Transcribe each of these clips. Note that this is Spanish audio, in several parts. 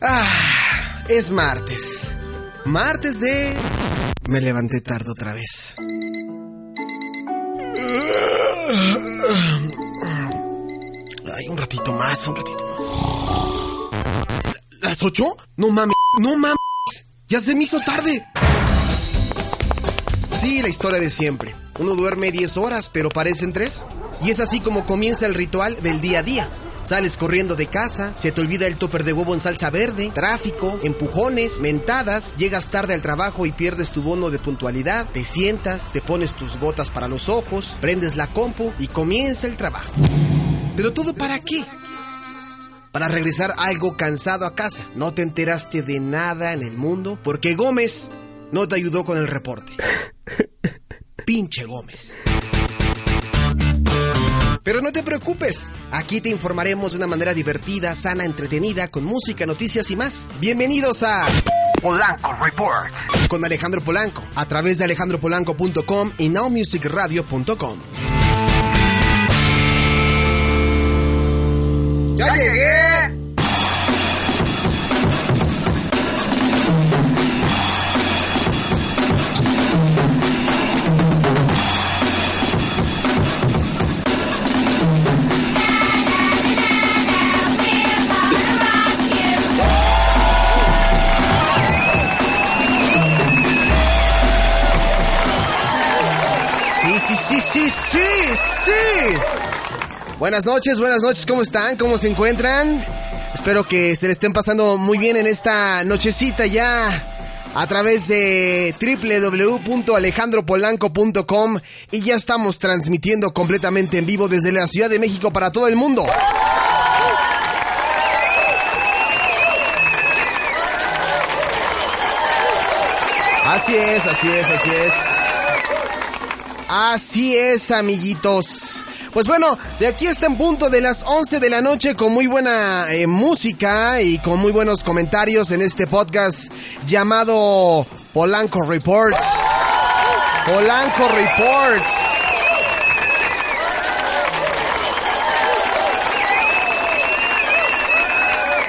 Ah, es martes. Martes de... Me levanté tarde otra vez. Ay, un ratito más, un ratito más. ¿Las ocho? No mames, no mames. Ya se me hizo tarde. Sí, la historia de siempre. Uno duerme 10 horas, pero parecen tres. Y es así como comienza el ritual del día a día. Sales corriendo de casa, se te olvida el topper de huevo en salsa verde, tráfico, empujones, mentadas, llegas tarde al trabajo y pierdes tu bono de puntualidad, te sientas, te pones tus gotas para los ojos, prendes la compu y comienza el trabajo. Pero todo para qué? Para regresar algo cansado a casa. No te enteraste de nada en el mundo porque Gómez no te ayudó con el reporte. Pinche Gómez. Pero no te preocupes, aquí te informaremos de una manera divertida, sana, entretenida, con música, noticias y más. Bienvenidos a Polanco Report con Alejandro Polanco a través de alejandropolanco.com y nowmusicradio.com. ¡Ya llegué! Sí, sí. Buenas noches, buenas noches, ¿cómo están? ¿Cómo se encuentran? Espero que se le estén pasando muy bien en esta nochecita ya a través de www.alejandropolanco.com y ya estamos transmitiendo completamente en vivo desde la Ciudad de México para todo el mundo. Así es, así es, así es. Así es, amiguitos. Pues bueno, de aquí está en punto de las 11 de la noche con muy buena eh, música y con muy buenos comentarios en este podcast llamado Polanco Report. Polanco Report.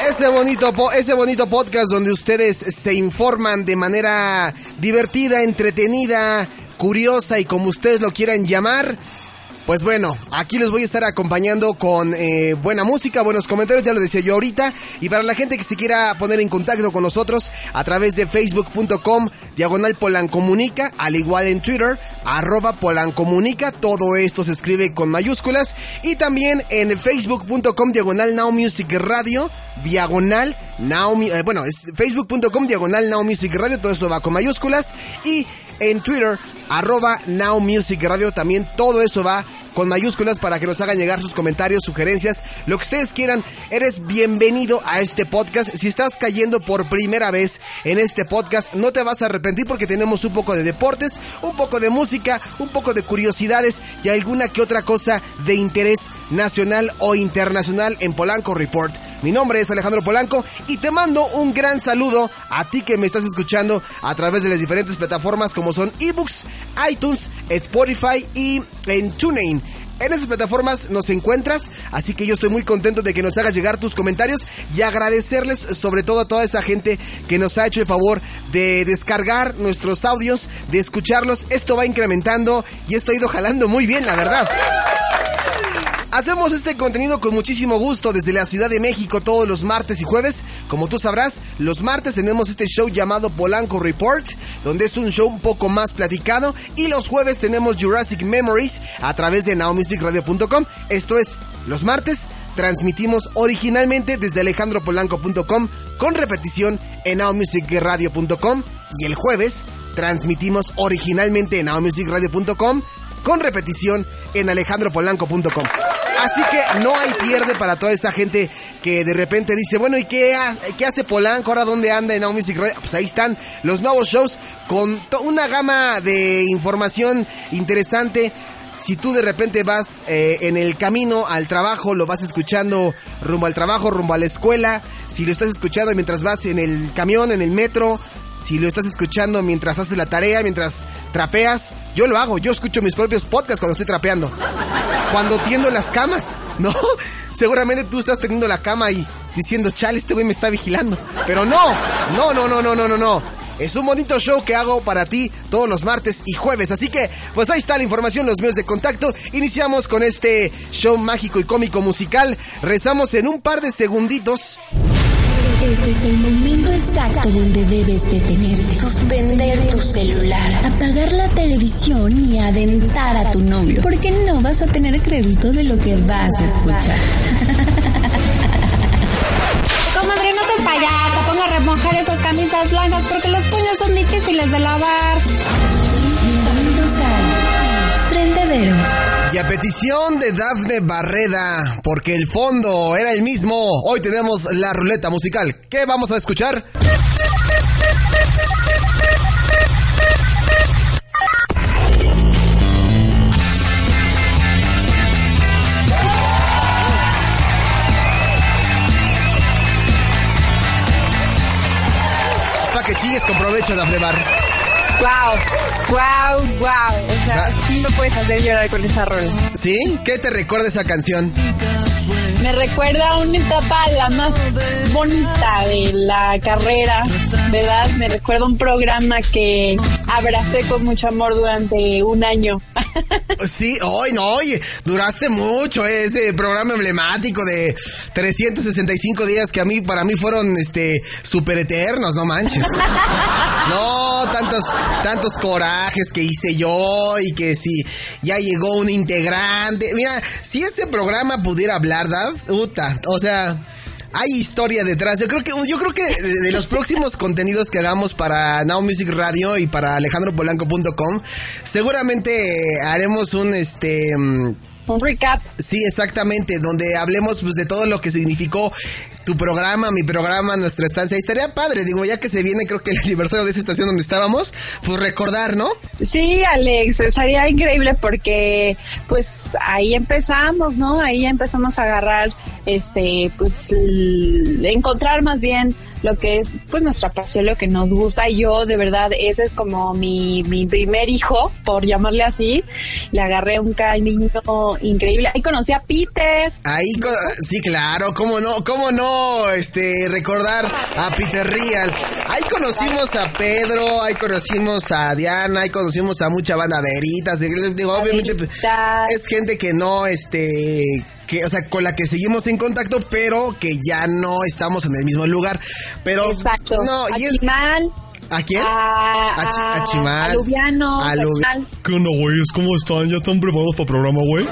Ese bonito, ese bonito podcast donde ustedes se informan de manera divertida, entretenida, curiosa y como ustedes lo quieran llamar. Pues bueno, aquí les voy a estar acompañando con eh, buena música, buenos comentarios, ya lo decía yo ahorita. Y para la gente que se quiera poner en contacto con nosotros a través de facebook.com, diagonal polancomunica, al igual en Twitter, arroba polancomunica, todo esto se escribe con mayúsculas. Y también en facebook.com, diagonal now music radio, diagonal now, eh, bueno, es facebook.com, diagonal now music radio, todo eso va con mayúsculas. Y en Twitter, arroba Now Music Radio. También todo eso va con mayúsculas para que nos hagan llegar sus comentarios, sugerencias, lo que ustedes quieran. Eres bienvenido a este podcast. Si estás cayendo por primera vez en este podcast, no te vas a arrepentir porque tenemos un poco de deportes, un poco de música, un poco de curiosidades y alguna que otra cosa de interés nacional o internacional en Polanco Report. Mi nombre es Alejandro Polanco y te mando un gran saludo a ti que me estás escuchando a través de las diferentes plataformas como son ebooks, iTunes, Spotify y en TuneIn. En esas plataformas nos encuentras, así que yo estoy muy contento de que nos hagas llegar tus comentarios y agradecerles sobre todo a toda esa gente que nos ha hecho el favor de descargar nuestros audios, de escucharlos. Esto va incrementando y esto ha ido jalando muy bien, la verdad. Hacemos este contenido con muchísimo gusto desde la Ciudad de México todos los martes y jueves. Como tú sabrás, los martes tenemos este show llamado Polanco Report, donde es un show un poco más platicado. Y los jueves tenemos Jurassic Memories a través de nowmusicradio.com. Esto es, los martes transmitimos originalmente desde alejandropolanco.com con repetición en nowmusicradio.com. Y el jueves transmitimos originalmente en nowmusicradio.com con repetición en alejandropolanco.com. Así que no hay pierde para toda esa gente que de repente dice, bueno, ¿y qué, ha- qué hace Polanco? ¿Ahora dónde anda en Now Music? Pues ahí están los nuevos shows con una gama de información interesante. Si tú de repente vas eh, en el camino al trabajo, lo vas escuchando rumbo al trabajo, rumbo a la escuela, si lo estás escuchando mientras vas en el camión, en el metro, si lo estás escuchando mientras haces la tarea, mientras trapeas, yo lo hago, yo escucho mis propios podcasts cuando estoy trapeando. Cuando tiendo las camas, ¿no? Seguramente tú estás teniendo la cama y diciendo, chale, este güey me está vigilando. Pero no, no, no, no, no, no, no, no. Es un bonito show que hago para ti todos los martes y jueves. Así que, pues ahí está la información, los medios de contacto. Iniciamos con este show mágico y cómico musical. Rezamos en un par de segunditos. Este es el momento exacto donde debes detenerte, suspender tu celular, apagar la televisión y adentar a tu novio, porque no vas a tener crédito de lo que vas a escuchar. Comadre, no te payasa, ponga a remojar esas camisas blancas porque los puños son difíciles de lavar. Bienvenidos al Trendedero. Y a petición de Dafne Barreda, porque el fondo era el mismo, hoy tenemos la ruleta musical. ¿Qué vamos a escuchar? Es para que chilles con provecho, Dafne Bar. Wow, wow, wow. O sea, Ah. sí me puedes hacer llorar con esa rola. ¿Sí? ¿Qué te recuerda esa canción? Me recuerda a una etapa la más bonita de la carrera, ¿verdad? Me recuerda un programa que abracé con mucho amor durante un año. Sí, hoy no, oye, duraste mucho eh, ese programa emblemático de 365 días que a mí, para mí fueron, este, super eternos, no manches. No, tantos, tantos corajes que hice yo y que si ya llegó un integrante. Mira, si ese programa pudiera hablar, Dav, puta, o sea, hay historia detrás. Yo creo que, yo creo que de, de los próximos contenidos que hagamos para Now Music Radio y para alejandropolanco.com, seguramente haremos un este mm, Un recap. Sí, exactamente, donde hablemos pues, de todo lo que significó tu programa, mi programa, nuestra estancia. Y estaría padre, digo, ya que se viene creo que el aniversario de esa estación donde estábamos, pues recordar, ¿no? Sí, Alex, sería increíble porque pues ahí empezamos, ¿no? Ahí empezamos a agarrar, este, pues, encontrar más bien lo que es pues nuestra pasión, lo que nos gusta. Y yo de verdad, ese es como mi, mi primer hijo, por llamarle así. Le agarré un cariño increíble. Ahí conocí a Peter. Ahí, co- sí, claro, cómo no, cómo no, este, recordar a Peter Real. Ahí conocimos a Pedro, ahí conocimos a Diana, ahí conocimos a mucha banda veritas. Digo, obviamente, Veritas. es gente que no, este, que, o sea, con la que seguimos en contacto, pero que ya no estamos en el mismo lugar. Pero, Exacto. no, a y es, Chimal, ¿a quién? a, A a Chimal. a Lubiano, A Lu- Chimal. ¿Qué onda, güeyes? ¿Cómo están? ¿Ya están preparados para el programa, güey?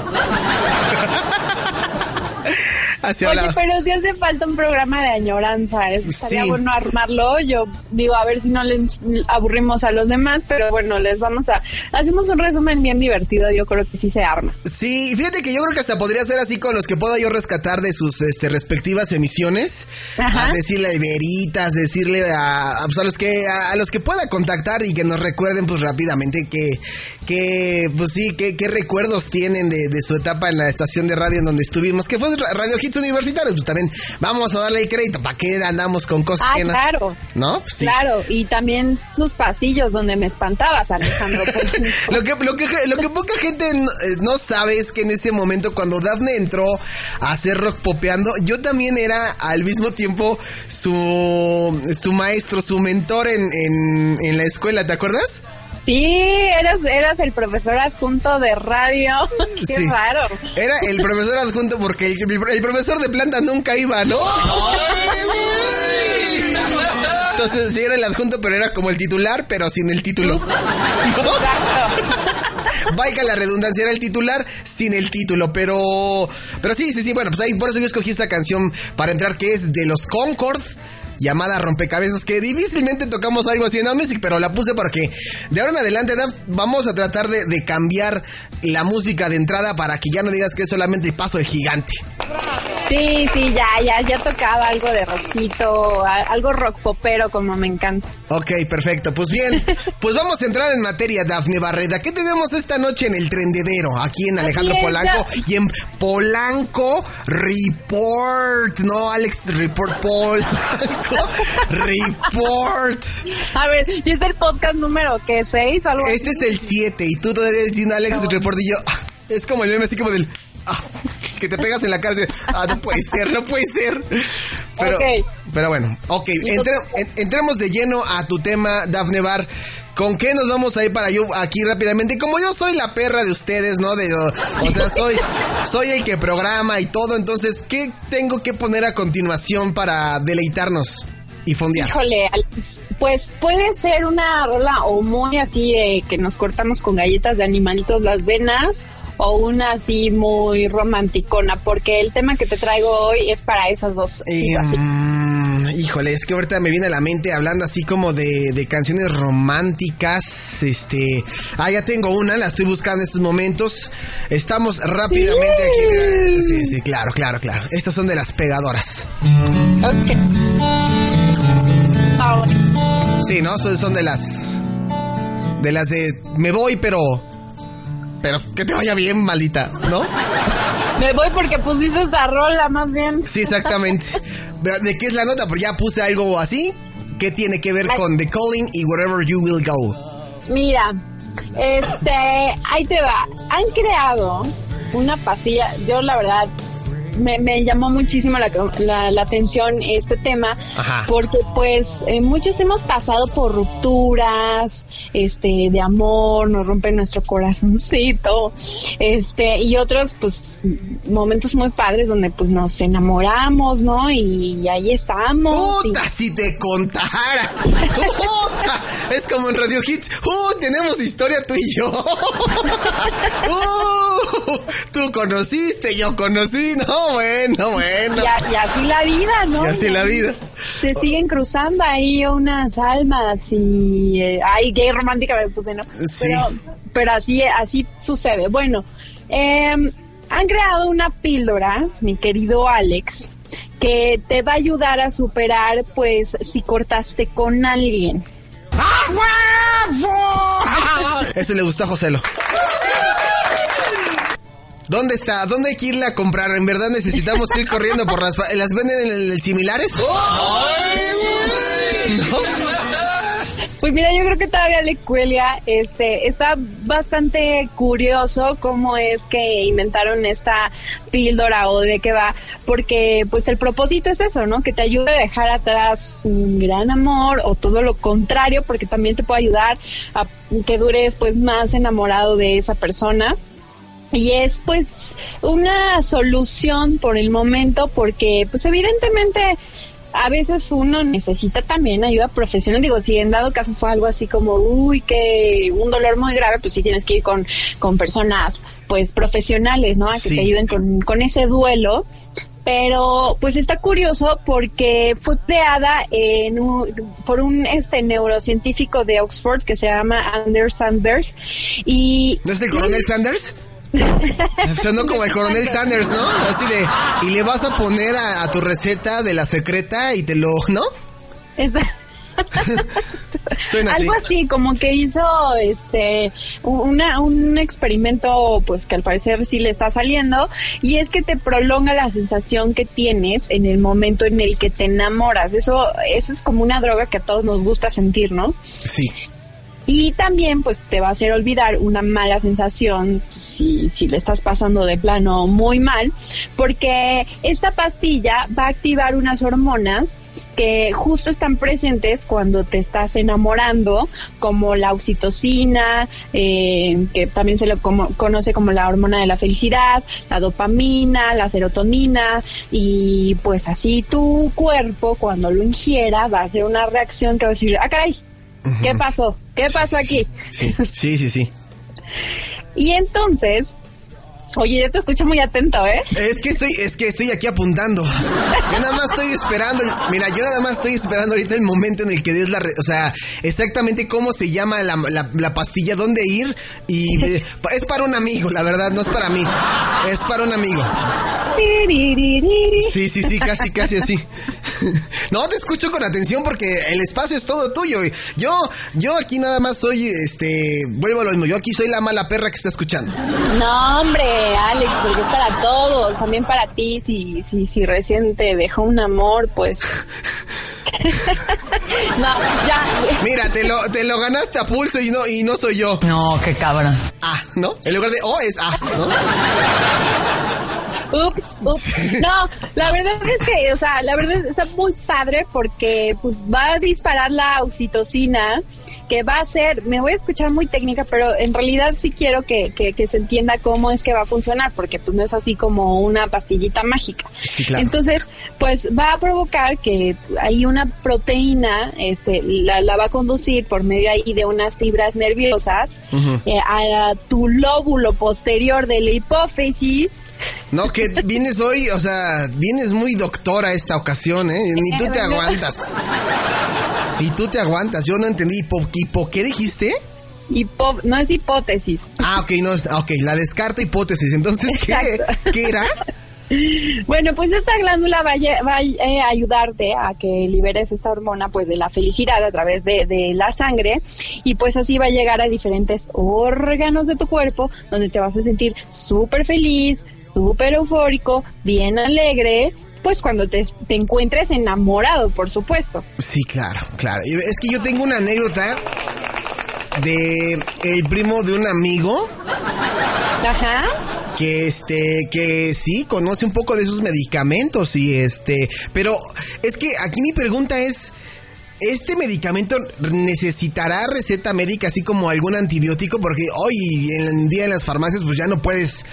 Hacia Oye, pero sí hace falta un programa de añoranza. ¿eh? Estaría Sí. bueno armarlo. Yo digo, a ver si no les aburrimos a los demás, pero bueno, les vamos a... Hacemos un resumen bien divertido, yo creo que sí se arma. Sí, fíjate que yo creo que hasta podría ser así con los que pueda yo rescatar de sus este, respectivas emisiones. Ajá. A decirle a veritas, decirle a, a, pues, a los que a, a los que pueda contactar y que nos recuerden pues rápidamente que, que pues sí, que, qué recuerdos tienen de, de su etapa en la estación de radio en donde estuvimos, que fue Ra- Radio Hits Universitarios, pues también vamos a darle el crédito, ¿para qué andamos con cosas Ah, que no? claro. ¿No? Pues sí. Claro, y también sus pasillos donde me espantabas, Alejandro. Lo que, lo, que, lo que poca gente no, eh, no sabe es que en ese momento cuando Daphne entró a hacer rock popeando, yo también era al mismo tiempo su, su maestro, su mentor en, en, en la escuela, ¿te acuerdas? Sí, eras, eras el profesor adjunto de radio. Qué Sí. raro. Era el profesor adjunto porque el, el profesor de planta nunca iba, ¿no? Entonces sí era el adjunto, pero era como el titular, pero sin el título. Exacto. Vaya la redundancia, era el titular sin el título, pero. Pero sí, sí, sí, bueno, pues ahí por eso yo escogí esta canción para entrar, que es de los Concord. Llamada Rompecabezas, que difícilmente tocamos algo así en pero la puse porque de ahora en adelante vamos a tratar de, de cambiar la música de entrada para que ya no digas que es solamente el paso de gigante. Sí, sí, ya, ya, ya tocaba algo de rockcito, algo rock popero como me encanta. Ok, perfecto. Pues bien, pues vamos a entrar en materia, Dafne Barreda. ¿Qué tenemos esta noche en el trendedero? Aquí en Alejandro es, Polanco ya. y en Polanco Report. No, Alex Report, Polanco Report. A ver, ¿y es el podcast número qué? ¿Seis o algo Este es el 7 y tú todavía diciendo Alex Report ah, Es como el meme así como del. ah. que te pegas en la cara. Ah, no puede ser, no puede ser. Pero, pero bueno, ok. entre- en- entremos de lleno a tu tema, Dafne Bar. ¿Con qué nos vamos a ir para yo aquí rápidamente? Como yo soy la perra de ustedes, ¿no? De, o sea, soy, soy el que programa y todo. Entonces, ¿qué tengo que poner a continuación para deleitarnos y fondear? Híjole, pues puede ser una rola o muy así de que nos cortamos con galletas de animalitos las venas o una así muy romanticona, porque el tema que te traigo hoy es para esas dos Eh, híjole, es que ahorita me viene a la mente hablando así como de, de canciones románticas. Este. Ah, ya tengo una, la estoy buscando en estos momentos. Estamos rápidamente aquí. mira. Sí, sí, claro, claro, claro. Estas son de las pegadoras. Sí, ¿no? Son, son de las. De las de. Me voy, pero. Pero que te vaya bien, maldita, ¿no? Me voy porque pusiste esta rola más bien. Sí, exactamente. ¿De qué es la nota? Porque ya puse algo así. ¿Qué tiene que ver con The Calling y Wherever You Will Go? Mira, este, ahí te va. Han creado una pastilla, yo la verdad me, me llamó muchísimo la, la- la atención este tema, Ajá. porque pues eh, muchos hemos pasado por rupturas, este, de amor, nos rompen nuestro corazoncito, este, y otros pues momentos muy padres donde pues nos enamoramos, ¿no? Y, ahí estamos. y- ¡Puta, si te contara! ¡Puta! Es como en Radio Hits. ¡Uh! Tenemos historia tú y yo. ¡Uh! Tú conociste, yo conocí. No, bueno, bueno. y, así la vida, ¿no? Y así la vida. Se siguen cruzando ahí unas almas y... eh, ay, gay romántica me puse, ¿no? Sí. Pero, pero así, así sucede. Bueno, eh, han creado una píldora, mi querido Alex, que te va a ayudar a superar, pues, si cortaste con alguien. Eso le gustó a Joselo. ¿Dónde está? ¿Dónde hay que irla a comprar? ¿En verdad necesitamos ir corriendo por las... fa- ¿Las venden en el, el similares? ¿No? Pues mira, yo creo que todavía le cuelga, este, está bastante curioso cómo es que inventaron esta píldora o de qué va, porque pues el propósito es eso, ¿no? Que te ayude a dejar atrás un gran amor o todo lo contrario, porque también te puede ayudar a que dures pues más enamorado de esa persona. Y es pues una solución por el momento porque pues evidentemente a veces uno necesita también ayuda profesional. Digo, si en dado caso fue algo así como, uy, que un dolor muy grave, pues sí tienes que ir con, con personas pues profesionales, ¿no? A que Sí. te ayuden con, con ese duelo. Pero pues está curioso porque fue creada en un- por un este neurocientífico de Oxford que se llama Anders Sandberg y ¿No es el coronel Sanders? Sonó como el coronel Sanders, ¿no? Así de... Y le vas a poner a, a tu receta de la secreta y te lo... ¿No? Está- Suena así. Algo así, como que hizo este una, un experimento pues que al parecer sí le está saliendo y es que te prolonga la sensación que tienes en el momento en el que te enamoras. Eso, eso es como una droga que a todos nos gusta sentir, ¿no? Sí. Y también pues te va a hacer olvidar una mala sensación si, si le estás pasando de plano muy mal, porque esta pastilla va a activar unas hormonas que justo están presentes cuando te estás enamorando, como la oxitocina, eh, que también se lo como- conoce como la hormona de la felicidad, la dopamina, la serotonina, y pues así tu cuerpo cuando lo ingiera va a hacer una reacción que va a decir, ah, caray, ¿qué pasó? ¿Qué pasó aquí? Sí, sí, sí, sí. Y entonces, oye, yo te escucho muy atento, ¿eh? Es que estoy, es que estoy aquí apuntando. Yo nada más estoy esperando. Mira, yo nada más estoy esperando ahorita el momento en el que des la, re- o sea, exactamente cómo se llama la, la, la pastilla, dónde ir y eh, es para un amigo, la verdad, no es para mí, es para un amigo. Sí, sí, sí, casi, casi así. No, te escucho con atención porque el espacio es todo tuyo. Yo, yo aquí nada más soy, este, vuelvo a lo mismo. Yo aquí soy la mala perra que está escuchando. No, hombre, Alex, porque es para todos, también para ti, si, si, si recién te dejó un amor, pues... no, ya, Mira, te lo, te lo ganaste a pulso y no, y no soy yo. No, qué cabrón. Ah, ¿no? En lugar de O es A, ¿no? Ups, ups. No, la verdad es que, o sea, la verdad está muy padre porque pues va a disparar la oxitocina que va a ser, me voy a escuchar muy técnica, pero en realidad sí quiero que, que, se entienda cómo es que va a funcionar, porque pues no es así como una pastillita mágica. Entonces, pues va a provocar que hay una proteína, este, la, la va a conducir por medio ahí de unas fibras nerviosas eh, a tu lóbulo posterior de la hipófisis no, que vienes hoy, o sea, vienes muy doctora esta ocasión, ¿eh? Ni tú te aguantas. Y tú te aguantas. Yo no entendí. ¿Hipo, qué dijiste? no es hipótesis. Ah, ok, no, ok, la descarto hipótesis. Entonces, ¿qué, ¿qué era? Bueno, pues esta glándula va, a, eh, ayudarte a que liberes esta hormona pues de la felicidad a través de, de, la sangre y pues así va a llegar a diferentes órganos de tu cuerpo donde te vas a sentir súper feliz, súper eufórico, bien alegre pues cuando te, te, encuentres enamorado, por supuesto. Sí, claro, claro. Es que yo tengo una anécdota de el primo de un amigo. Ajá que este que sí conoce un poco de esos medicamentos y este, pero es que aquí mi pregunta es ¿Este medicamento necesitará receta médica así como algún antibiótico? Porque hoy en día en las farmacias pues ya no puedes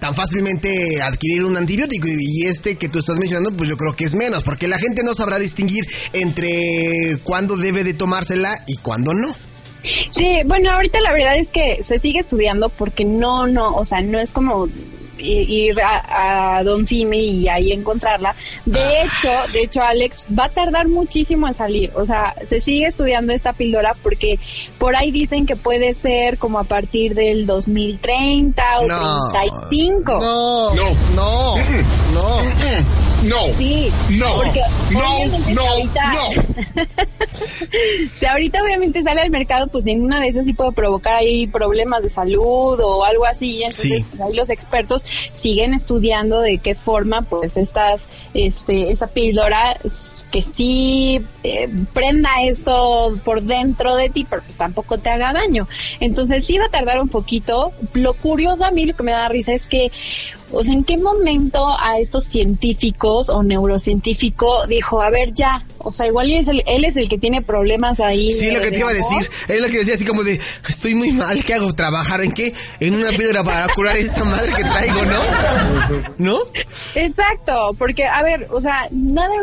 tan fácilmente adquirir un antibiótico y este que tú estás mencionando pues yo creo que es menos porque la gente no sabrá distinguir entre cuándo debe de tomársela y cuándo no. Sí, bueno, ahorita la verdad es que se sigue estudiando porque no, no, o sea, no es como ir a, Don Cime y ahí encontrarla. De ah. hecho, de hecho, Alex, va a tardar muchísimo en salir. O sea, se sigue estudiando esta píldora porque por ahí dicen que puede ser como a partir del 2030 o no, 35. No, no, no, no. No. Sí. No. Porque no. No. Ahorita, no. si ahorita obviamente sale al mercado, pues en una vez así puede provocar ahí problemas de salud o algo así. Entonces, pues ahí los expertos siguen estudiando de qué forma, pues estas, este, esta píldora que sí eh, prenda esto por dentro de ti, pero pues tampoco te haga daño. Entonces sí va a tardar un poquito. Lo curioso a mí, lo que me da risa es que o sea, ¿en qué momento a estos científicos o neurocientífico dijo, a ver, ya, o sea, igual él es el, él es el que tiene problemas ahí. Sí, lo que te iba a decir, es lo que decía así como de, estoy muy mal, ¿qué hago? ¿Trabajar en qué? En una piedra para curar esta madre que traigo, ¿no? ¿No? Exacto, porque, a ver, o sea, nada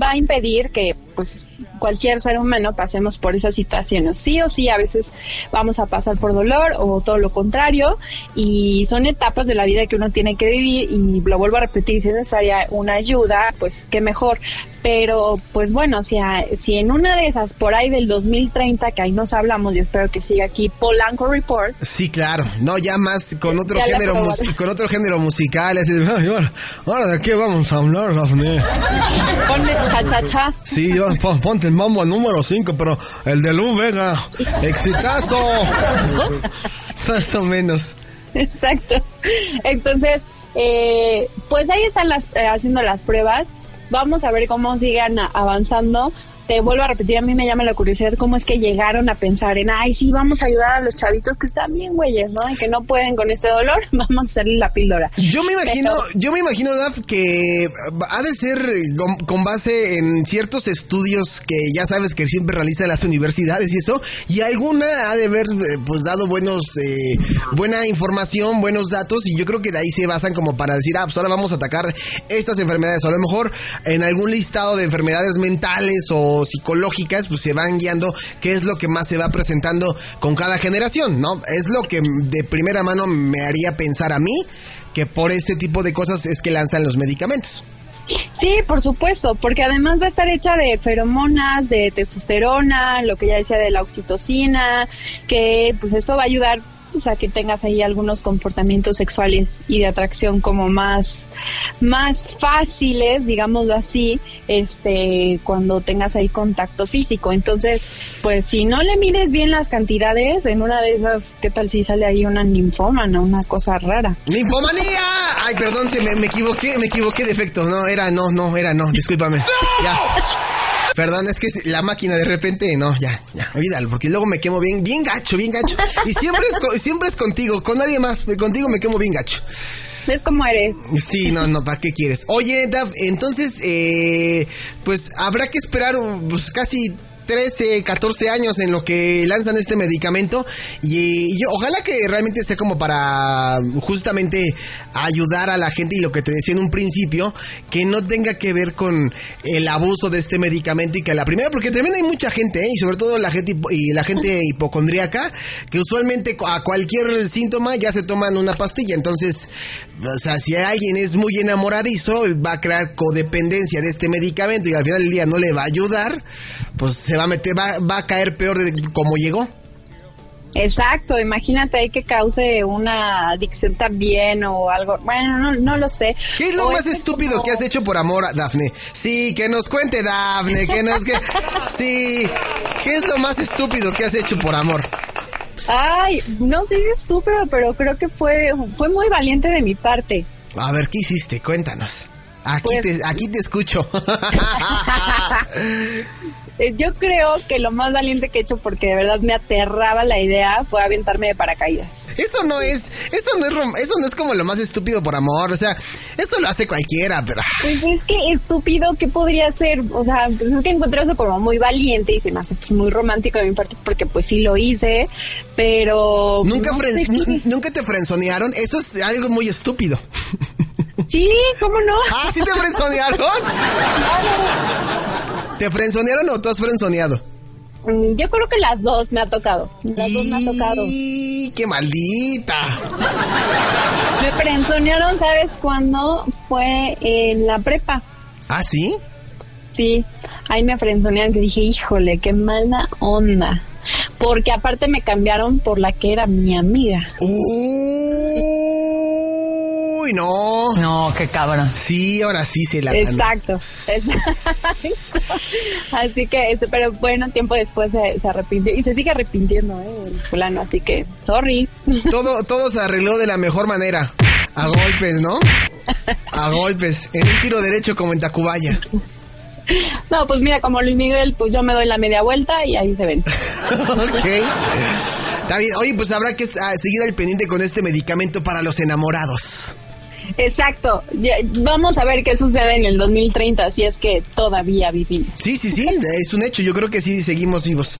va a impedir que, pues, cualquier ser humano pasemos por esas situaciones. Sí o sí, a veces vamos a pasar por dolor o todo lo contrario y son etapas de la vida que uno tiene que vivir y lo vuelvo a repetir, si es necesaria una ayuda, pues qué mejor. Pero pues bueno, si, si en una de esas por ahí del 2030 que ahí nos hablamos y espero que siga aquí Polanco Report. Sí, claro. No, ya más con otro género con otro género musical, así de, ahora, de qué vamos a hablar, Daphne. Ponle cha cha cha. Sí, ponte el mambo número 5, pero el de Luz Vega, exitazo. Más o menos. Exacto. Entonces, eh, pues ahí están las, eh, haciendo las pruebas. Vamos a ver cómo sigan avanzando te vuelvo a repetir, a mí me llama la curiosidad cómo es que llegaron a pensar en, ay, sí, vamos a ayudar a los chavitos que están bien güeyes, ¿no? Y que no pueden con este dolor, vamos a hacerle la píldora. Yo me imagino, yo me imagino, Daf, que ha de ser con, base en ciertos estudios que ya sabes que siempre realizan las universidades y eso, y alguna ha de haber, eh, pues, dado buenos, eh, buena información, buenos datos, y yo creo que de ahí se basan como para decir, ah, pues ahora vamos a atacar estas enfermedades, o a lo mejor en algún listado de enfermedades mentales o psicológicas, pues se van guiando qué es lo que más se va presentando con cada generación, ¿no? Es lo que de primera mano me haría pensar a mí que por ese tipo de cosas es que lanzan los medicamentos. Sí, por supuesto, porque además va a estar hecha de feromonas, de testosterona, lo que ya decía de la oxitocina, que pues esto va a ayudar o sea, que tengas ahí algunos comportamientos sexuales y de atracción como más, más fáciles, digámoslo así, este, cuando tengas ahí contacto físico. Entonces, pues si no le mides bien las cantidades, en una de esas, ¿qué tal si sale ahí una ninfómana, una cosa rara? ¡Ninfomanía! Ay, perdón, se me, me equivoqué, me equivoqué de efecto. No, era no, no, era no, discúlpame. Ya. Perdón, es que la máquina de repente, no, ya, ya, olvídalo, porque luego me quemo bien, bien gacho, bien gacho. Y siempre es, siempre es contigo, con nadie más, contigo me quemo bien gacho. ¿Ves cómo eres? Sí, no, no, ¿para qué quieres? Oye, Dav, entonces, eh, pues habrá que esperar pues, casi 13, 14 años en lo que lanzan este medicamento. Y, yo ojalá que realmente sea como para justamente ayudar a la gente y lo que te decía en un principio, que no tenga que ver con el abuso de este medicamento y que la primera, porque también hay mucha gente, ¿eh? y sobre todo la gente y la gente hipocondríaca, que usualmente a cualquier síntoma ya se toman una pastilla, entonces, o sea, si alguien es muy enamoradizo, va a crear codependencia de este medicamento y al final del día no le va a ayudar, pues se va a meter, va, va a caer peor de como llegó. Exacto, imagínate ahí que cause una adicción también o algo. Bueno, no, no lo sé. ¿Qué es lo más estúpido que has hecho por amor, Dafne? Sí, que nos cuente, Dafne, que nos que sí, ¿qué es lo más estúpido que has hecho por amor? Ay, no sé es estúpido, pero creo que fue fue muy valiente de mi parte. A ver, ¿qué hiciste? Cuéntanos. Aquí Pues- te aquí te escucho. Eh, Yo creo que lo más valiente que he hecho, porque de verdad me aterraba la idea, fue aventarme de paracaídas. Eso no es, eso no es, eso no es como lo más estúpido por amor, o sea, eso lo hace cualquiera, pero Pues es que estúpido, ¿qué podría ser? O sea, pues es que encontré eso como muy valiente y se me hace pues, muy romántico de mi parte porque pues sí lo hice, pero... nunca no fren- nunca te frenzonearon, eso es algo muy estúpido. Sí, ¿cómo no? Ah, ¿sí te frenzonearon? ¿Te frenzonearon o tú has frenzoneado? Mm, Yo creo que las dos me ha tocado. Las dos me ha tocado. ¡Y qué maldita! Me frenzonearon, ¿sabes cuándo? Fue en la prepa. ¿Ah, sí? Sí, ahí me frenzonearon que dije, híjole, qué mala onda. Porque aparte me cambiaron por la que era mi amiga. Uy, no. No, qué cabrón. Sí, ahora sí se la Exacto. Exacto. Así que, este, pero bueno, tiempo después se, se arrepintió y se sigue arrepintiendo, ¿eh? El fulano, así que, sorry. Todo, todo se arregló de la mejor manera. A golpes, ¿no? A golpes. En un tiro derecho como en Tacubaya. No, pues mira, como Luis Miguel, pues yo me doy la media vuelta y ahí se ven. ok. Está bien. Oye, pues habrá que ah, seguir al pendiente con este medicamento para los enamorados. Exacto. Vamos a ver qué sucede en el 2030, si es que todavía vivimos. Sí, sí, sí. Es un hecho. Yo creo que sí seguimos vivos.